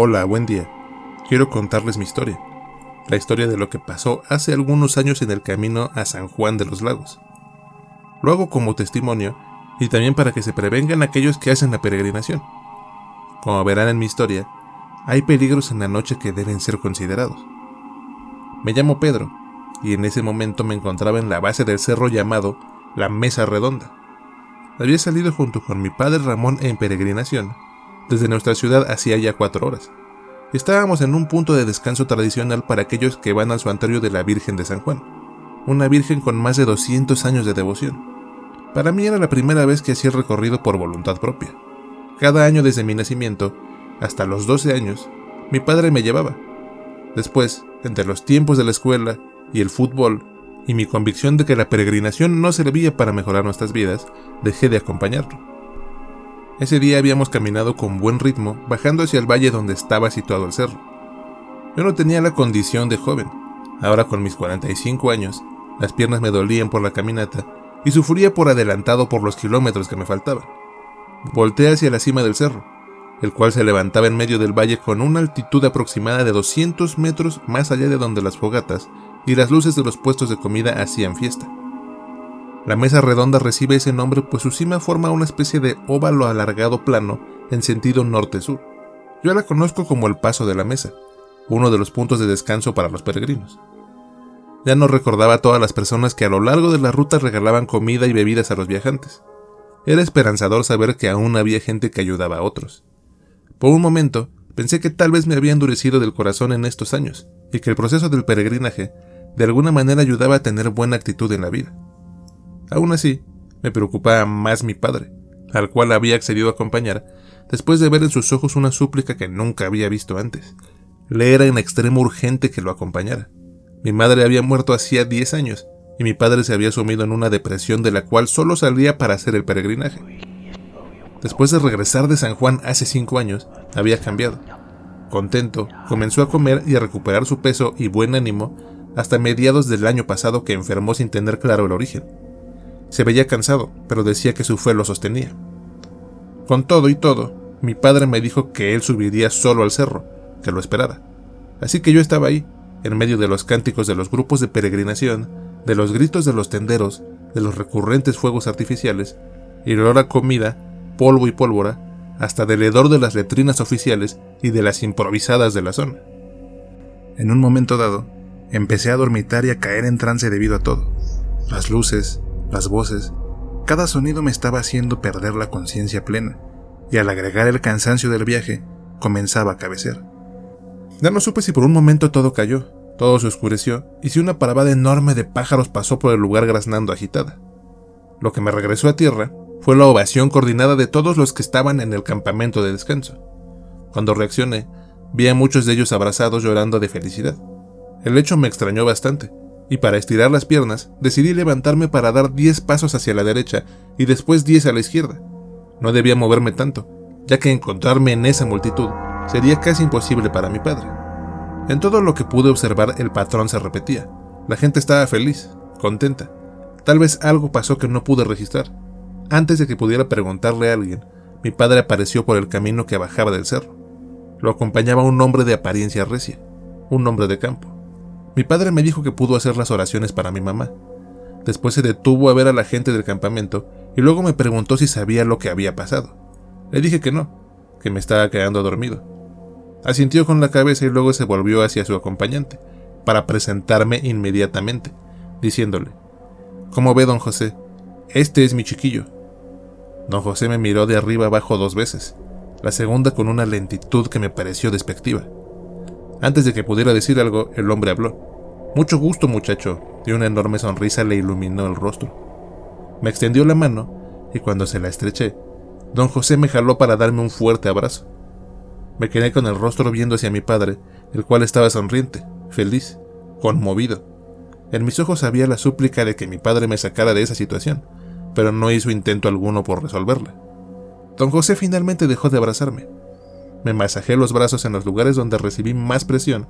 Hola, buen día. Quiero contarles mi historia. La historia de lo que pasó hace algunos años en el camino a San Juan de los Lagos. Lo hago como testimonio y también para que se prevengan aquellos que hacen la peregrinación. Como verán en mi historia, hay peligros en la noche que deben ser considerados. Me llamo Pedro y en ese momento me encontraba en la base del cerro llamado la Mesa Redonda. Había salido junto con mi padre Ramón en peregrinación desde nuestra ciudad hacía ya cuatro horas. Estábamos en un punto de descanso tradicional para aquellos que van al santuario de la Virgen de San Juan, una virgen con más de 200 años de devoción. Para mí era la primera vez que hacía el recorrido por voluntad propia. Cada año desde mi nacimiento, hasta los 12 años, mi padre me llevaba. Después, entre los tiempos de la escuela y el fútbol, y mi convicción de que la peregrinación no servía para mejorar nuestras vidas, dejé de acompañarlo. Ese día habíamos caminado con buen ritmo, bajando hacia el valle donde estaba situado el cerro. Yo no tenía la condición de joven. Ahora con mis 45 años, las piernas me dolían por la caminata y sufría por adelantado por los kilómetros que me faltaban. Volté hacia la cima del cerro, el cual se levantaba en medio del valle con una altitud aproximada de 200 metros más allá de donde las fogatas y las luces de los puestos de comida hacían fiesta. La mesa redonda recibe ese nombre pues su cima forma una especie de óvalo alargado plano en sentido norte-sur. Yo la conozco como el Paso de la Mesa, uno de los puntos de descanso para los peregrinos. Ya no recordaba a todas las personas que a lo largo de la ruta regalaban comida y bebidas a los viajantes. Era esperanzador saber que aún había gente que ayudaba a otros. Por un momento, pensé que tal vez me había endurecido del corazón en estos años, y que el proceso del peregrinaje de alguna manera ayudaba a tener buena actitud en la vida. Aún así, me preocupaba más mi padre, al cual había accedido a acompañar, después de ver en sus ojos una súplica que nunca había visto antes. Le era en extremo urgente que lo acompañara. Mi madre había muerto hacía diez años, y mi padre se había sumido en una depresión de la cual solo salía para hacer el peregrinaje. Después de regresar de San Juan hace cinco años, había cambiado. Contento, comenzó a comer y a recuperar su peso y buen ánimo hasta mediados del año pasado que enfermó sin tener claro el origen. Se veía cansado, pero decía que su fe lo sostenía. Con todo y todo, mi padre me dijo que él subiría solo al cerro, que lo esperara. Así que yo estaba ahí, en medio de los cánticos de los grupos de peregrinación, de los gritos de los tenderos, de los recurrentes fuegos artificiales, y el olor a comida, polvo y pólvora, hasta del hedor de las letrinas oficiales y de las improvisadas de la zona. En un momento dado, empecé a dormitar y a caer en trance debido a todo. Las luces, las voces, cada sonido me estaba haciendo perder la conciencia plena, y al agregar el cansancio del viaje, comenzaba a cabecear. Ya no supe si por un momento todo cayó, todo se oscureció, y si una parvada enorme de pájaros pasó por el lugar graznando agitada. Lo que me regresó a tierra fue la ovación coordinada de todos los que estaban en el campamento de descanso. Cuando reaccioné, vi a muchos de ellos abrazados llorando de felicidad. El hecho me extrañó bastante, y para estirar las piernas decidí levantarme para dar 10 pasos hacia la derecha y después 10 a la izquierda. No debía moverme tanto, ya que encontrarme en esa multitud sería casi imposible para mi padre. En todo lo que pude observar el patrón se repetía. La gente estaba feliz, contenta. Tal vez algo pasó que no pude registrar. Antes de que pudiera preguntarle a alguien, mi padre apareció por el camino que bajaba del cerro. Lo acompañaba un hombre de apariencia recia, un hombre de campo. Mi padre me dijo que pudo hacer las oraciones para mi mamá. Después se detuvo a ver a la gente del campamento y luego me preguntó si sabía lo que había pasado. Le dije que no, que me estaba quedando dormido. Asintió con la cabeza y luego se volvió hacia su acompañante, para presentarme inmediatamente, diciéndole, ¿Cómo ve, don José? Este es mi chiquillo. Don José me miró de arriba abajo dos veces, la segunda con una lentitud que me pareció despectiva. Antes de que pudiera decir algo, el hombre habló. Mucho gusto, muchacho, y una enorme sonrisa le iluminó el rostro. Me extendió la mano, y cuando se la estreché, don José me jaló para darme un fuerte abrazo. Me quedé con el rostro viendo hacia mi padre, el cual estaba sonriente, feliz, conmovido. En mis ojos había la súplica de que mi padre me sacara de esa situación, pero no hizo intento alguno por resolverla. Don José finalmente dejó de abrazarme, me masajé los brazos en los lugares donde recibí más presión,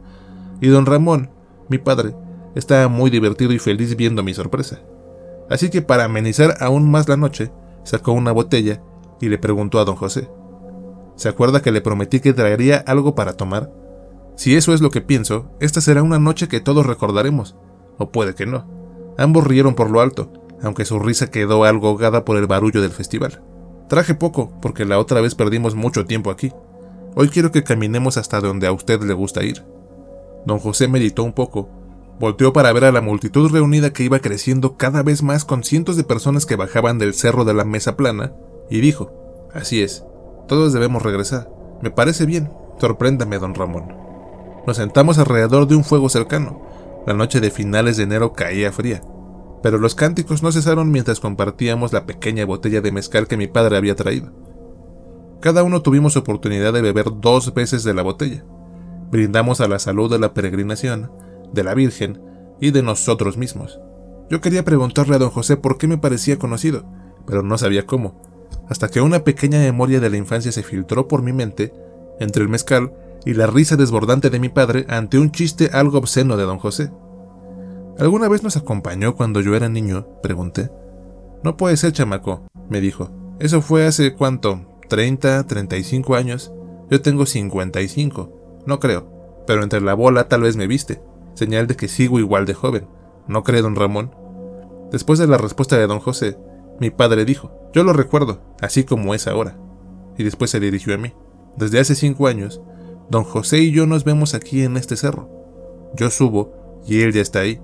y don Ramón, mi padre, estaba muy divertido y feliz viendo mi sorpresa. Así que para amenizar aún más la noche, sacó una botella y le preguntó a don José, ¿Se acuerda que le prometí que traería algo para tomar? Si eso es lo que pienso, esta será una noche que todos recordaremos. O puede que no. Ambos rieron por lo alto, aunque su risa quedó algo ahogada por el barullo del festival. Traje poco, porque la otra vez perdimos mucho tiempo aquí. Hoy quiero que caminemos hasta donde a usted le gusta ir. Don José meditó un poco, volteó para ver a la multitud reunida que iba creciendo cada vez más con cientos de personas que bajaban del cerro de la mesa plana, y dijo, Así es, todos debemos regresar. Me parece bien, sorpréndame, don Ramón. Nos sentamos alrededor de un fuego cercano. La noche de finales de enero caía fría, pero los cánticos no cesaron mientras compartíamos la pequeña botella de mezcal que mi padre había traído. Cada uno tuvimos oportunidad de beber dos veces de la botella. Brindamos a la salud de la peregrinación, de la Virgen y de nosotros mismos. Yo quería preguntarle a don José por qué me parecía conocido, pero no sabía cómo, hasta que una pequeña memoria de la infancia se filtró por mi mente entre el mezcal y la risa desbordante de mi padre ante un chiste algo obsceno de don José. ¿Alguna vez nos acompañó cuando yo era niño? pregunté. No puede ser, chamaco, me dijo. Eso fue hace cuánto, 30, 35 años. Yo tengo 55. No creo. Pero entre la bola tal vez me viste. Señal de que sigo igual de joven. ¿No cree, don Ramón? Después de la respuesta de don José, mi padre dijo, yo lo recuerdo, así como es ahora. Y después se dirigió a mí. Desde hace cinco años, don José y yo nos vemos aquí en este cerro. Yo subo y él ya está ahí.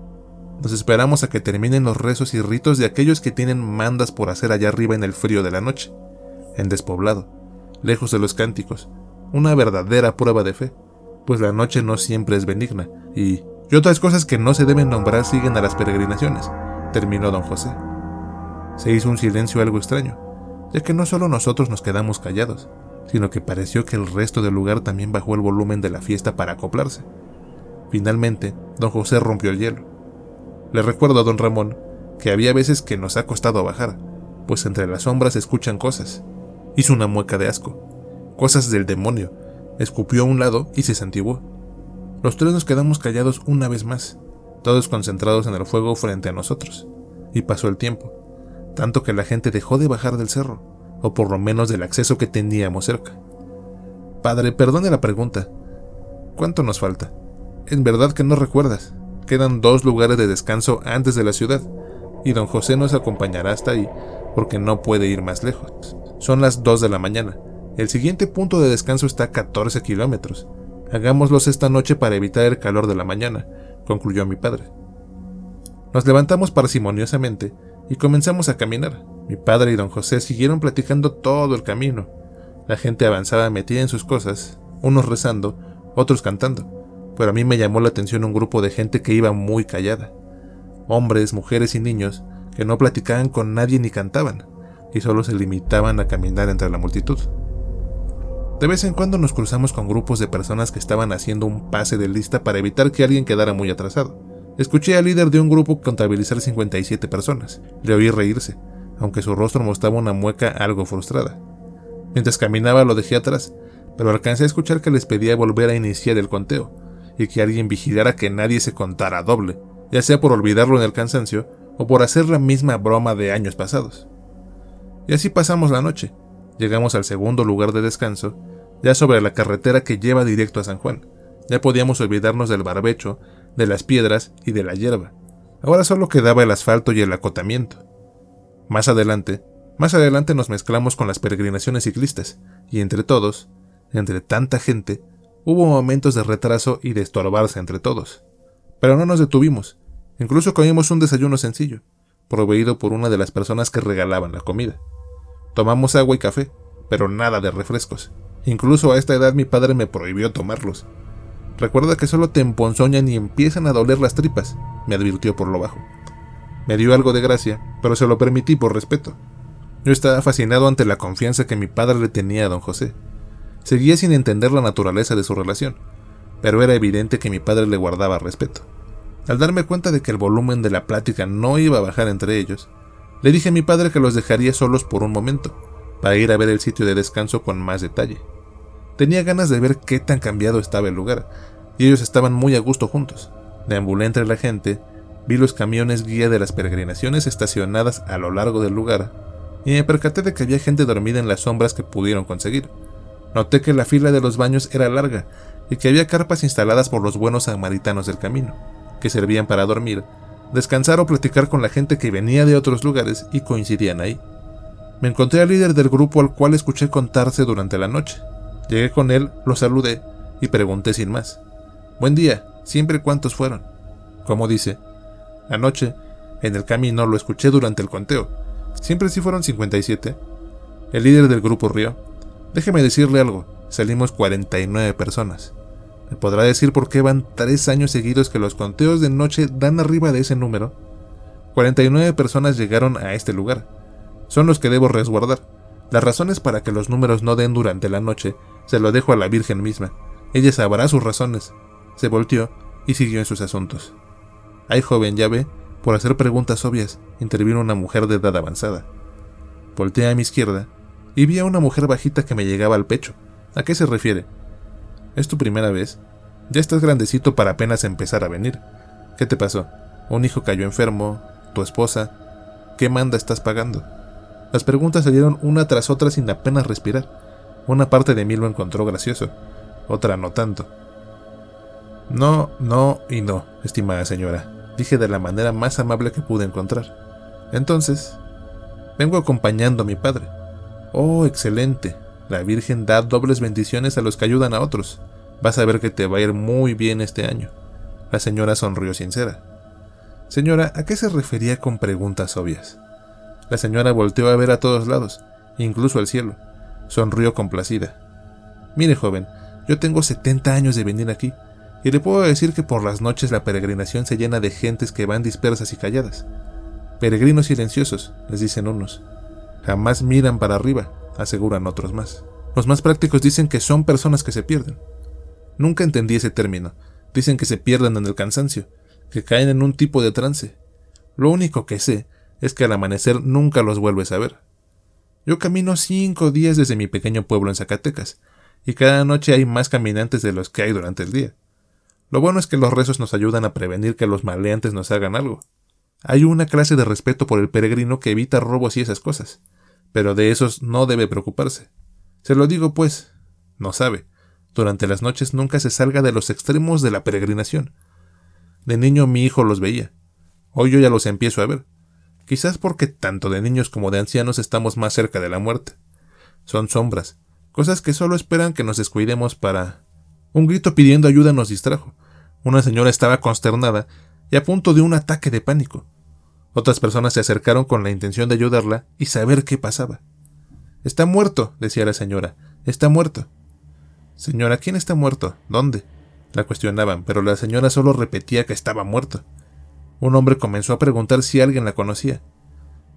Nos esperamos a que terminen los rezos y ritos de aquellos que tienen mandas por hacer allá arriba en el frío de la noche, en despoblado, lejos de los cánticos, una verdadera prueba de fe, pues la noche no siempre es benigna, y, y otras cosas que no se deben nombrar siguen a las peregrinaciones, terminó don José. Se hizo un silencio algo extraño, ya que no solo nosotros nos quedamos callados, sino que pareció que el resto del lugar también bajó el volumen de la fiesta para acoplarse. Finalmente, don José rompió el hielo. Le recuerdo a don Ramón que había veces que nos ha costado bajar, pues entre las sombras se escuchan cosas. Hizo una mueca de asco. Cosas del demonio. Escupió a un lado y se santiguó. Los tres nos quedamos callados una vez más, todos concentrados en el fuego frente a nosotros. Y pasó el tiempo tanto que la gente dejó de bajar del cerro, o por lo menos del acceso que teníamos cerca. Padre, perdone la pregunta. ¿Cuánto nos falta? En verdad que no recuerdas. Quedan dos lugares de descanso antes de la ciudad, y don José nos acompañará hasta ahí, porque no puede ir más lejos. Son las dos de la mañana. El siguiente punto de descanso está a 14 kilómetros. Hagámoslos esta noche para evitar el calor de la mañana, concluyó mi padre. Nos levantamos parsimoniosamente y comenzamos a caminar. Mi padre y don José siguieron platicando todo el camino. La gente avanzaba metida en sus cosas, unos rezando, otros cantando, pero a mí me llamó la atención un grupo de gente que iba muy callada. Hombres, mujeres y niños que no platicaban con nadie ni cantaban, y solo se limitaban a caminar entre la multitud. De vez en cuando nos cruzamos con grupos de personas que estaban haciendo un pase de lista para evitar que alguien quedara muy atrasado. Escuché al líder de un grupo contabilizar 57 personas. Le oí reírse, aunque su rostro mostraba una mueca algo frustrada. Mientras caminaba lo dejé atrás, pero alcancé a escuchar que les pedía volver a iniciar el conteo, y que alguien vigilara que nadie se contara doble, ya sea por olvidarlo en el cansancio o por hacer la misma broma de años pasados. Y así pasamos la noche. Llegamos al segundo lugar de descanso, ya sobre la carretera que lleva directo a San Juan. Ya podíamos olvidarnos del barbecho, de las piedras y de la hierba. Ahora solo quedaba el asfalto y el acotamiento. Más adelante, más adelante nos mezclamos con las peregrinaciones ciclistas, y entre todos, entre tanta gente, hubo momentos de retraso y de estorbarse entre todos. Pero no nos detuvimos, incluso comimos un desayuno sencillo, proveído por una de las personas que regalaban la comida. Tomamos agua y café, pero nada de refrescos. Incluso a esta edad mi padre me prohibió tomarlos, Recuerda que solo te emponzoñan y empiezan a doler las tripas, me advirtió por lo bajo. Me dio algo de gracia, pero se lo permití por respeto. Yo estaba fascinado ante la confianza que mi padre le tenía a don José. Seguía sin entender la naturaleza de su relación, pero era evidente que mi padre le guardaba respeto. Al darme cuenta de que el volumen de la plática no iba a bajar entre ellos, le dije a mi padre que los dejaría solos por un momento, para ir a ver el sitio de descanso con más detalle. Tenía ganas de ver qué tan cambiado estaba el lugar, y ellos estaban muy a gusto juntos. Deambulé entre la gente, vi los camiones guía de las peregrinaciones estacionadas a lo largo del lugar, y me percaté de que había gente dormida en las sombras que pudieron conseguir. Noté que la fila de los baños era larga y que había carpas instaladas por los buenos samaritanos del camino, que servían para dormir, descansar o platicar con la gente que venía de otros lugares y coincidían ahí. Me encontré al líder del grupo al cual escuché contarse durante la noche. Llegué con él, lo saludé y pregunté sin más. Buen día, siempre cuántos fueron. Como dice, anoche, en el camino lo escuché durante el conteo. Siempre sí fueron 57. El líder del grupo rió. Déjeme decirle algo, salimos 49 personas. ¿Me podrá decir por qué van tres años seguidos que los conteos de noche dan arriba de ese número? 49 personas llegaron a este lugar. Son los que debo resguardar. Las razones para que los números no den durante la noche se lo dejo a la Virgen misma. Ella sabrá sus razones. Se volteó y siguió en sus asuntos. Ay, joven, ya ve, por hacer preguntas obvias, intervino una mujer de edad avanzada. Volteé a mi izquierda y vi a una mujer bajita que me llegaba al pecho. ¿A qué se refiere? ¿Es tu primera vez? Ya estás grandecito para apenas empezar a venir. ¿Qué te pasó? ¿Un hijo cayó enfermo? ¿Tu esposa? ¿Qué manda estás pagando? Las preguntas salieron una tras otra sin apenas respirar. Una parte de mí lo encontró gracioso, otra no tanto. No, no y no, estimada señora, dije de la manera más amable que pude encontrar. Entonces, vengo acompañando a mi padre. Oh, excelente. La Virgen da dobles bendiciones a los que ayudan a otros. Vas a ver que te va a ir muy bien este año. La señora sonrió sincera. Señora, ¿a qué se refería con preguntas obvias? La señora volteó a ver a todos lados, incluso al cielo. Sonrió complacida. Mire, joven, yo tengo 70 años de venir aquí, y le puedo decir que por las noches la peregrinación se llena de gentes que van dispersas y calladas. Peregrinos silenciosos, les dicen unos. Jamás miran para arriba, aseguran otros más. Los más prácticos dicen que son personas que se pierden. Nunca entendí ese término. Dicen que se pierden en el cansancio, que caen en un tipo de trance. Lo único que sé es que al amanecer nunca los vuelves a ver. Yo camino cinco días desde mi pequeño pueblo en Zacatecas, y cada noche hay más caminantes de los que hay durante el día. Lo bueno es que los rezos nos ayudan a prevenir que los maleantes nos hagan algo. Hay una clase de respeto por el peregrino que evita robos y esas cosas pero de esos no debe preocuparse. Se lo digo pues, no sabe, durante las noches nunca se salga de los extremos de la peregrinación. De niño mi hijo los veía, hoy yo ya los empiezo a ver, quizás porque tanto de niños como de ancianos estamos más cerca de la muerte. Son sombras, cosas que solo esperan que nos descuidemos para... Un grito pidiendo ayuda nos distrajo. Una señora estaba consternada y a punto de un ataque de pánico. Otras personas se acercaron con la intención de ayudarla y saber qué pasaba. Está muerto, decía la señora. Está muerto. Señora, ¿quién está muerto? ¿Dónde? La cuestionaban, pero la señora solo repetía que estaba muerto. Un hombre comenzó a preguntar si alguien la conocía.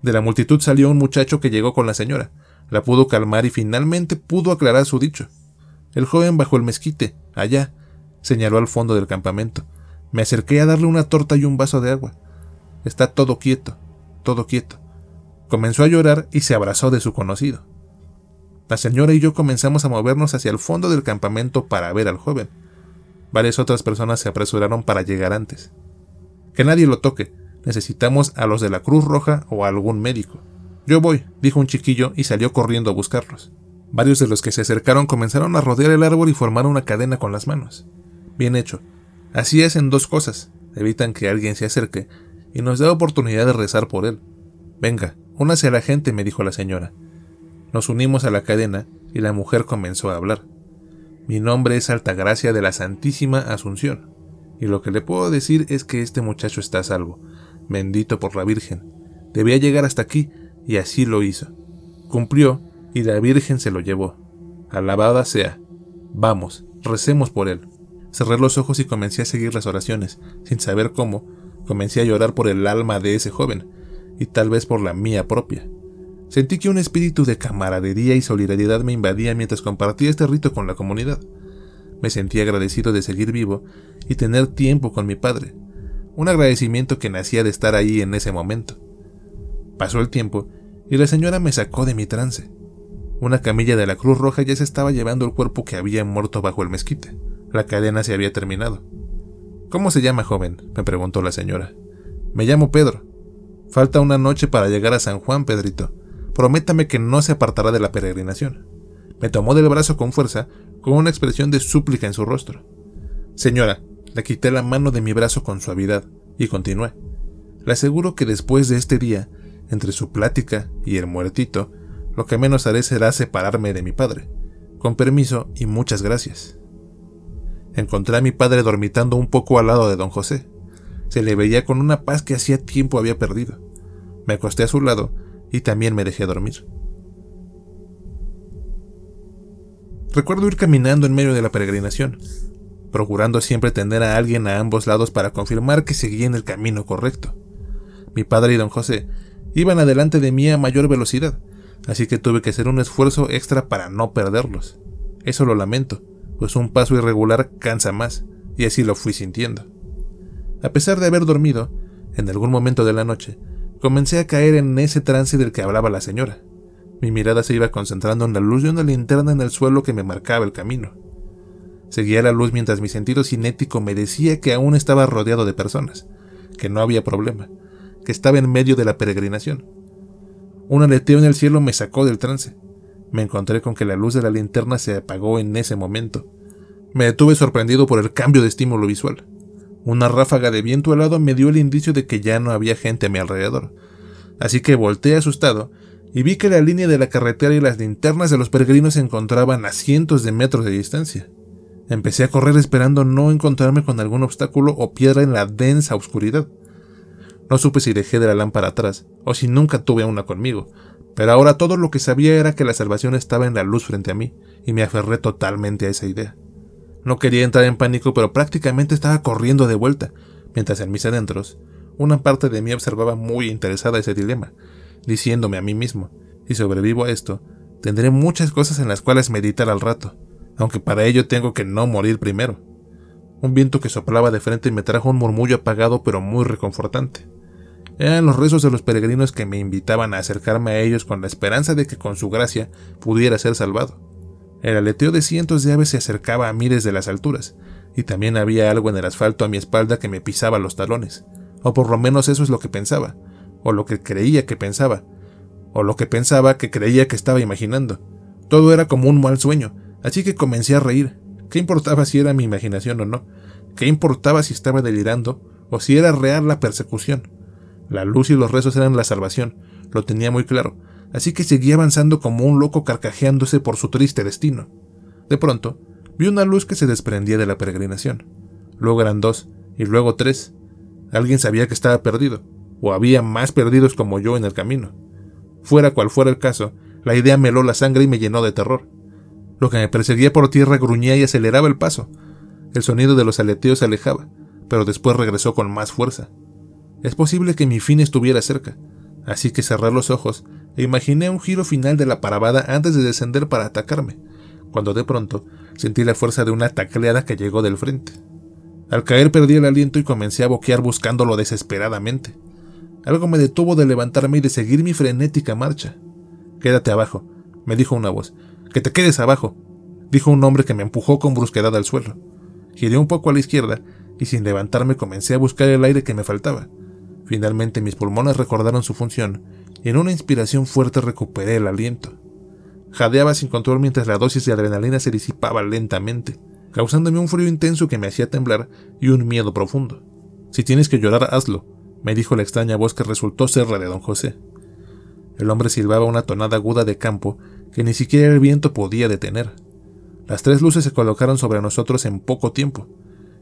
De la multitud salió un muchacho que llegó con la señora. La pudo calmar y finalmente pudo aclarar su dicho. El joven bajo el mezquite, allá, señaló al fondo del campamento. Me acerqué a darle una torta y un vaso de agua. Está todo quieto, todo quieto. Comenzó a llorar y se abrazó de su conocido. La señora y yo comenzamos a movernos hacia el fondo del campamento para ver al joven. Varias otras personas se apresuraron para llegar antes. Que nadie lo toque. Necesitamos a los de la Cruz Roja o a algún médico. Yo voy, dijo un chiquillo y salió corriendo a buscarlos. Varios de los que se acercaron comenzaron a rodear el árbol y formaron una cadena con las manos. Bien hecho. Así hacen dos cosas. Evitan que alguien se acerque y nos da oportunidad de rezar por él. Venga, únase a la gente, me dijo la señora. Nos unimos a la cadena y la mujer comenzó a hablar. Mi nombre es Altagracia de la Santísima Asunción, y lo que le puedo decir es que este muchacho está a salvo, bendito por la Virgen. Debía llegar hasta aquí, y así lo hizo. Cumplió, y la Virgen se lo llevó. Alabada sea. Vamos, recemos por él. Cerré los ojos y comencé a seguir las oraciones, sin saber cómo, Comencé a llorar por el alma de ese joven, y tal vez por la mía propia. Sentí que un espíritu de camaradería y solidaridad me invadía mientras compartía este rito con la comunidad. Me sentí agradecido de seguir vivo y tener tiempo con mi padre, un agradecimiento que nacía de estar ahí en ese momento. Pasó el tiempo y la señora me sacó de mi trance. Una camilla de la Cruz Roja ya se estaba llevando el cuerpo que había muerto bajo el mezquite. La cadena se había terminado. ¿Cómo se llama, joven? me preguntó la señora. Me llamo Pedro. Falta una noche para llegar a San Juan, Pedrito. Prométame que no se apartará de la peregrinación. me tomó del brazo con fuerza, con una expresión de súplica en su rostro. Señora, le quité la mano de mi brazo con suavidad y continué. Le aseguro que después de este día, entre su plática y el muertito, lo que menos haré será separarme de mi padre. Con permiso y muchas gracias. Encontré a mi padre dormitando un poco al lado de don José. Se le veía con una paz que hacía tiempo había perdido. Me acosté a su lado y también me dejé dormir. Recuerdo ir caminando en medio de la peregrinación, procurando siempre tener a alguien a ambos lados para confirmar que seguía en el camino correcto. Mi padre y don José iban adelante de mí a mayor velocidad, así que tuve que hacer un esfuerzo extra para no perderlos. Eso lo lamento, pues un paso irregular cansa más, y así lo fui sintiendo. A pesar de haber dormido, en algún momento de la noche, comencé a caer en ese trance del que hablaba la señora. Mi mirada se iba concentrando en la luz de una linterna en el suelo que me marcaba el camino. Seguía la luz mientras mi sentido cinético me decía que aún estaba rodeado de personas, que no había problema, que estaba en medio de la peregrinación. Un aleteo en el cielo me sacó del trance. Me encontré con que la luz de la linterna se apagó en ese momento. Me detuve sorprendido por el cambio de estímulo visual. Una ráfaga de viento helado me dio el indicio de que ya no había gente a mi alrededor. Así que volteé asustado y vi que la línea de la carretera y las linternas de los peregrinos se encontraban a cientos de metros de distancia. Empecé a correr esperando no encontrarme con algún obstáculo o piedra en la densa oscuridad. No supe si dejé de la lámpara atrás o si nunca tuve una conmigo, pero ahora todo lo que sabía era que la salvación estaba en la luz frente a mí, y me aferré totalmente a esa idea. No quería entrar en pánico, pero prácticamente estaba corriendo de vuelta, mientras en mis adentros, una parte de mí observaba muy interesada ese dilema, diciéndome a mí mismo, si sobrevivo a esto, tendré muchas cosas en las cuales meditar al rato, aunque para ello tengo que no morir primero. Un viento que soplaba de frente me trajo un murmullo apagado pero muy reconfortante. Eran los rezos de los peregrinos que me invitaban a acercarme a ellos con la esperanza de que con su gracia pudiera ser salvado. El aleteo de cientos de aves se acercaba a mí desde las alturas, y también había algo en el asfalto a mi espalda que me pisaba los talones, o por lo menos eso es lo que pensaba, o lo que creía que pensaba, o lo que pensaba que creía que estaba imaginando. Todo era como un mal sueño, así que comencé a reír. ¿Qué importaba si era mi imaginación o no? ¿Qué importaba si estaba delirando o si era real la persecución? La luz y los rezos eran la salvación, lo tenía muy claro, así que seguía avanzando como un loco carcajeándose por su triste destino. De pronto, vi una luz que se desprendía de la peregrinación. Luego eran dos, y luego tres. Alguien sabía que estaba perdido, o había más perdidos como yo en el camino. Fuera cual fuera el caso, la idea meló la sangre y me llenó de terror. Lo que me perseguía por tierra gruñía y aceleraba el paso. El sonido de los aleteos se alejaba, pero después regresó con más fuerza. Es posible que mi fin estuviera cerca, así que cerré los ojos e imaginé un giro final de la parabada antes de descender para atacarme, cuando de pronto sentí la fuerza de una tacleada que llegó del frente. Al caer perdí el aliento y comencé a boquear buscándolo desesperadamente. Algo me detuvo de levantarme y de seguir mi frenética marcha. Quédate abajo, me dijo una voz. Que te quedes abajo, dijo un hombre que me empujó con brusquedad al suelo. Giré un poco a la izquierda y sin levantarme comencé a buscar el aire que me faltaba. Finalmente mis pulmones recordaron su función y en una inspiración fuerte recuperé el aliento. Jadeaba sin control mientras la dosis de adrenalina se disipaba lentamente, causándome un frío intenso que me hacía temblar y un miedo profundo. Si tienes que llorar, hazlo, me dijo la extraña voz que resultó ser la de don José. El hombre silbaba una tonada aguda de campo que ni siquiera el viento podía detener. Las tres luces se colocaron sobre nosotros en poco tiempo,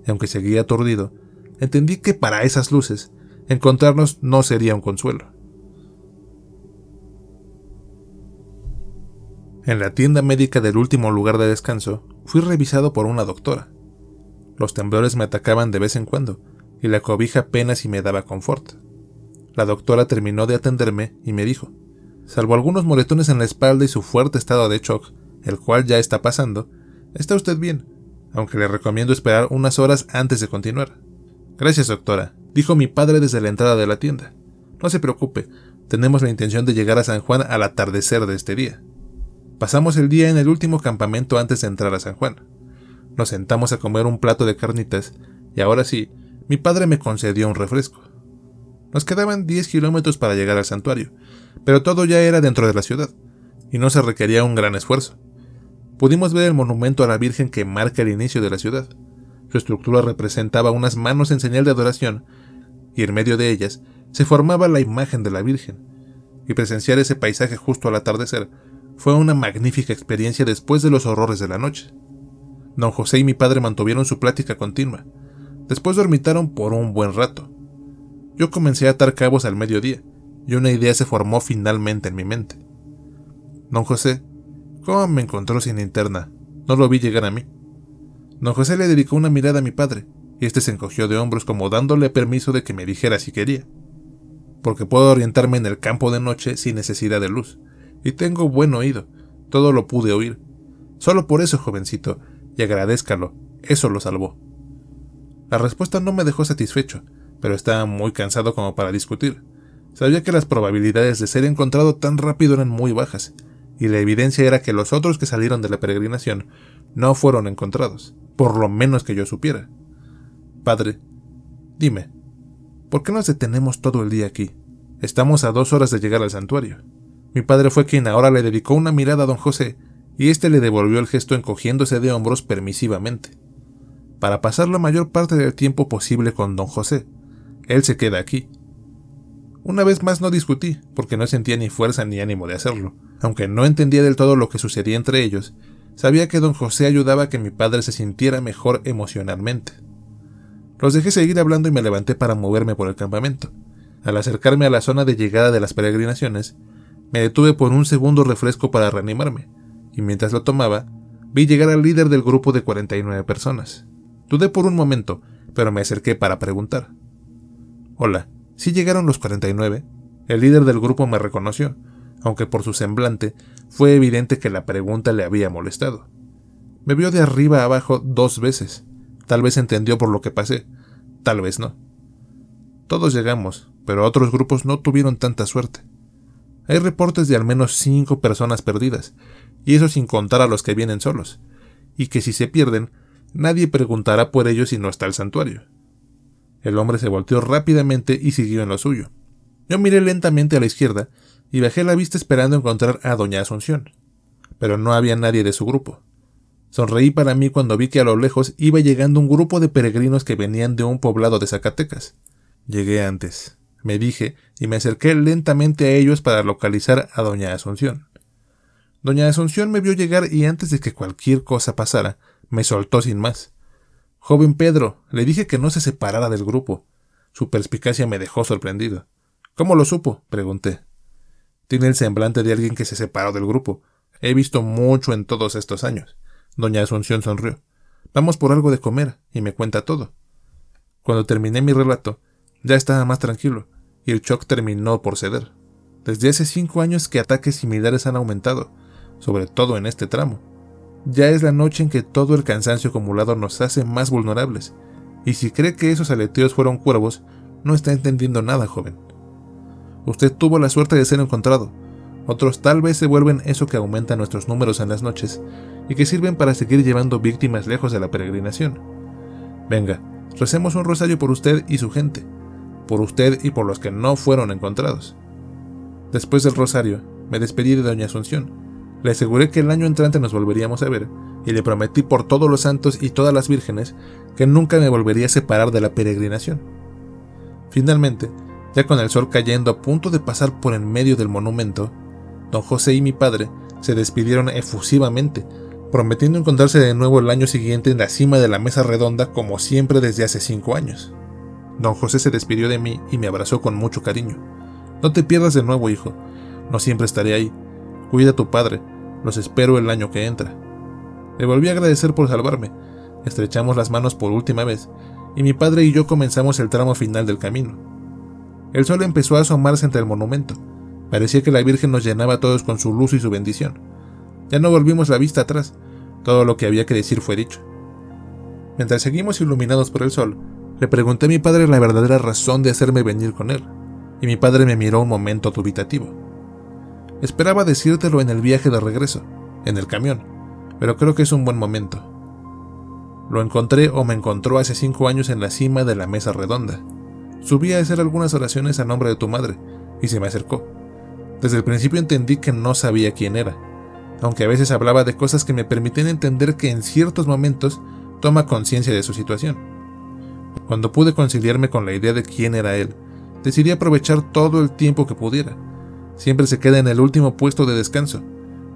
y aunque seguía aturdido, entendí que para esas luces encontrarnos no sería un consuelo. En la tienda médica del último lugar de descanso, fui revisado por una doctora. Los temblores me atacaban de vez en cuando, y la cobija apenas si me daba confort. La doctora terminó de atenderme y me dijo, salvo algunos moretones en la espalda y su fuerte estado de shock, el cual ya está pasando, está usted bien, aunque le recomiendo esperar unas horas antes de continuar. Gracias, doctora, dijo mi padre desde la entrada de la tienda. No se preocupe, tenemos la intención de llegar a San Juan al atardecer de este día. Pasamos el día en el último campamento antes de entrar a San Juan. Nos sentamos a comer un plato de carnitas y ahora sí, mi padre me concedió un refresco. Nos quedaban 10 kilómetros para llegar al santuario, pero todo ya era dentro de la ciudad, y no se requería un gran esfuerzo. pudimos ver el monumento a la Virgen que marca el inicio de la ciudad. Su estructura representaba unas manos en señal de adoración, y en medio de ellas se formaba la imagen de la Virgen. Y presenciar ese paisaje justo al atardecer fue una magnífica experiencia después de los horrores de la noche. Don José y mi padre mantuvieron su plática continua. Después dormitaron por un buen rato. Yo comencé a atar cabos al mediodía, y una idea se formó finalmente en mi mente. Don José, ¿cómo me encontró sin linterna? No lo vi llegar a mí. Don José le dedicó una mirada a mi padre, y éste se encogió de hombros como dándole permiso de que me dijera si quería. Porque puedo orientarme en el campo de noche sin necesidad de luz, y tengo buen oído, todo lo pude oír. Solo por eso, jovencito, y agradézcalo, eso lo salvó. La respuesta no me dejó satisfecho, pero estaba muy cansado como para discutir. Sabía que las probabilidades de ser encontrado tan rápido eran muy bajas, y la evidencia era que los otros que salieron de la peregrinación no fueron encontrados, por lo menos que yo supiera. Padre, dime, ¿por qué nos detenemos todo el día aquí? Estamos a dos horas de llegar al santuario. Mi padre fue quien ahora le dedicó una mirada a don José, y éste le devolvió el gesto encogiéndose de hombros permisivamente. Para pasar la mayor parte del tiempo posible con don José, él se queda aquí. Una vez más no discutí, porque no sentía ni fuerza ni ánimo de hacerlo. Aunque no entendía del todo lo que sucedía entre ellos, sabía que don José ayudaba a que mi padre se sintiera mejor emocionalmente. Los dejé seguir hablando y me levanté para moverme por el campamento. Al acercarme a la zona de llegada de las peregrinaciones, me detuve por un segundo refresco para reanimarme, y mientras lo tomaba, vi llegar al líder del grupo de 49 personas. Dudé por un momento, pero me acerqué para preguntar. Hola, ¿sí llegaron los 49? El líder del grupo me reconoció, aunque por su semblante fue evidente que la pregunta le había molestado. Me vio de arriba abajo dos veces. Tal vez entendió por lo que pasé, tal vez no. Todos llegamos, pero otros grupos no tuvieron tanta suerte. Hay reportes de al menos cinco personas perdidas, y eso sin contar a los que vienen solos, y que si se pierden, nadie preguntará por ellos si no está el santuario. El hombre se volteó rápidamente y siguió en lo suyo. Yo miré lentamente a la izquierda y bajé la vista esperando encontrar a doña Asunción, pero no había nadie de su grupo. Sonreí para mí cuando vi que a lo lejos iba llegando un grupo de peregrinos que venían de un poblado de Zacatecas. Llegué antes me dije, y me acerqué lentamente a ellos para localizar a doña Asunción. Doña Asunción me vio llegar y antes de que cualquier cosa pasara, me soltó sin más. Joven Pedro, le dije que no se separara del grupo. Su perspicacia me dejó sorprendido. ¿Cómo lo supo? pregunté. Tiene el semblante de alguien que se separó del grupo. He visto mucho en todos estos años. Doña Asunción sonrió. Vamos por algo de comer, y me cuenta todo. Cuando terminé mi relato, ya estaba más tranquilo y el shock terminó por ceder. Desde hace cinco años que ataques similares han aumentado, sobre todo en este tramo. Ya es la noche en que todo el cansancio acumulado nos hace más vulnerables, y si cree que esos aleteos fueron cuervos, no está entendiendo nada, joven. Usted tuvo la suerte de ser encontrado, otros tal vez se vuelven eso que aumenta nuestros números en las noches y que sirven para seguir llevando víctimas lejos de la peregrinación. Venga, recemos un rosario por usted y su gente por usted y por los que no fueron encontrados. Después del rosario, me despedí de doña Asunción. Le aseguré que el año entrante nos volveríamos a ver, y le prometí por todos los santos y todas las vírgenes que nunca me volvería a separar de la peregrinación. Finalmente, ya con el sol cayendo a punto de pasar por en medio del monumento, don José y mi padre se despidieron efusivamente, prometiendo encontrarse de nuevo el año siguiente en la cima de la mesa redonda como siempre desde hace cinco años. Don José se despidió de mí y me abrazó con mucho cariño. No te pierdas de nuevo, hijo. No siempre estaré ahí. Cuida a tu padre. Los espero el año que entra. Le volví a agradecer por salvarme. Estrechamos las manos por última vez, y mi padre y yo comenzamos el tramo final del camino. El sol empezó a asomarse entre el monumento. Parecía que la Virgen nos llenaba a todos con su luz y su bendición. Ya no volvimos la vista atrás. Todo lo que había que decir fue dicho. Mientras seguimos iluminados por el sol, le pregunté a mi padre la verdadera razón de hacerme venir con él, y mi padre me miró un momento dubitativo. Esperaba decírtelo en el viaje de regreso, en el camión, pero creo que es un buen momento. Lo encontré o me encontró hace cinco años en la cima de la mesa redonda. Subí a hacer algunas oraciones a nombre de tu madre, y se me acercó. Desde el principio entendí que no sabía quién era. aunque a veces hablaba de cosas que me permitían entender que en ciertos momentos toma conciencia de su situación. Cuando pude conciliarme con la idea de quién era él, decidí aprovechar todo el tiempo que pudiera. Siempre se queda en el último puesto de descanso,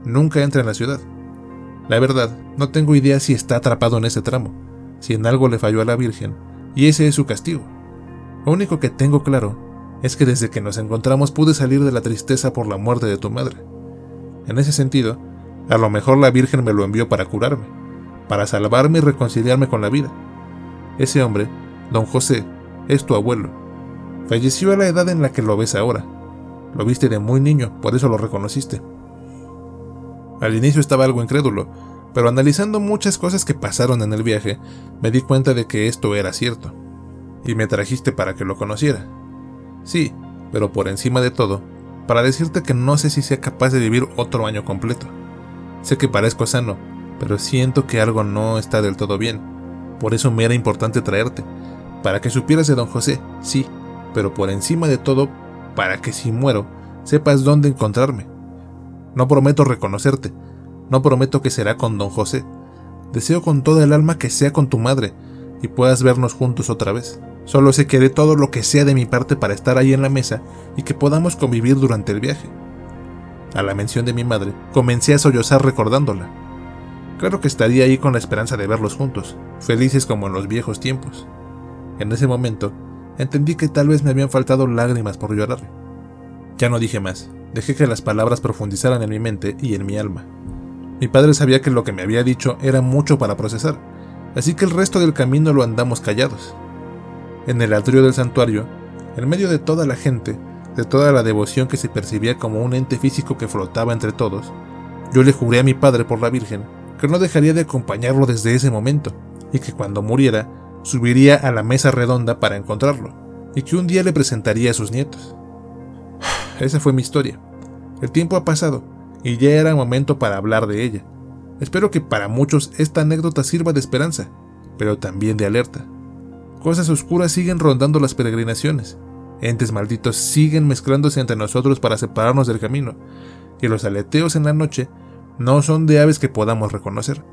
nunca entra en la ciudad. La verdad, no tengo idea si está atrapado en ese tramo, si en algo le falló a la Virgen, y ese es su castigo. Lo único que tengo claro es que desde que nos encontramos pude salir de la tristeza por la muerte de tu madre. En ese sentido, a lo mejor la Virgen me lo envió para curarme, para salvarme y reconciliarme con la vida. Ese hombre, don José, es tu abuelo. Falleció a la edad en la que lo ves ahora. Lo viste de muy niño, por eso lo reconociste. Al inicio estaba algo incrédulo, pero analizando muchas cosas que pasaron en el viaje, me di cuenta de que esto era cierto. Y me trajiste para que lo conociera. Sí, pero por encima de todo, para decirte que no sé si sea capaz de vivir otro año completo. Sé que parezco sano, pero siento que algo no está del todo bien. Por eso me era importante traerte, para que supieras de don José, sí, pero por encima de todo, para que si muero, sepas dónde encontrarme. No prometo reconocerte, no prometo que será con don José. Deseo con toda el alma que sea con tu madre y puedas vernos juntos otra vez. Solo sé que haré todo lo que sea de mi parte para estar ahí en la mesa y que podamos convivir durante el viaje. A la mención de mi madre, comencé a sollozar recordándola. Claro que estaría ahí con la esperanza de verlos juntos, felices como en los viejos tiempos. En ese momento, entendí que tal vez me habían faltado lágrimas por llorar. Ya no dije más, dejé que las palabras profundizaran en mi mente y en mi alma. Mi padre sabía que lo que me había dicho era mucho para procesar, así que el resto del camino lo andamos callados. En el atrio del santuario, en medio de toda la gente, de toda la devoción que se percibía como un ente físico que flotaba entre todos, yo le juré a mi padre por la Virgen que no dejaría de acompañarlo desde ese momento, y que cuando muriera, subiría a la mesa redonda para encontrarlo, y que un día le presentaría a sus nietos. Esa fue mi historia. El tiempo ha pasado, y ya era momento para hablar de ella. Espero que para muchos esta anécdota sirva de esperanza, pero también de alerta. Cosas oscuras siguen rondando las peregrinaciones. Entes malditos siguen mezclándose entre nosotros para separarnos del camino, y los aleteos en la noche no son de aves que podamos reconocer.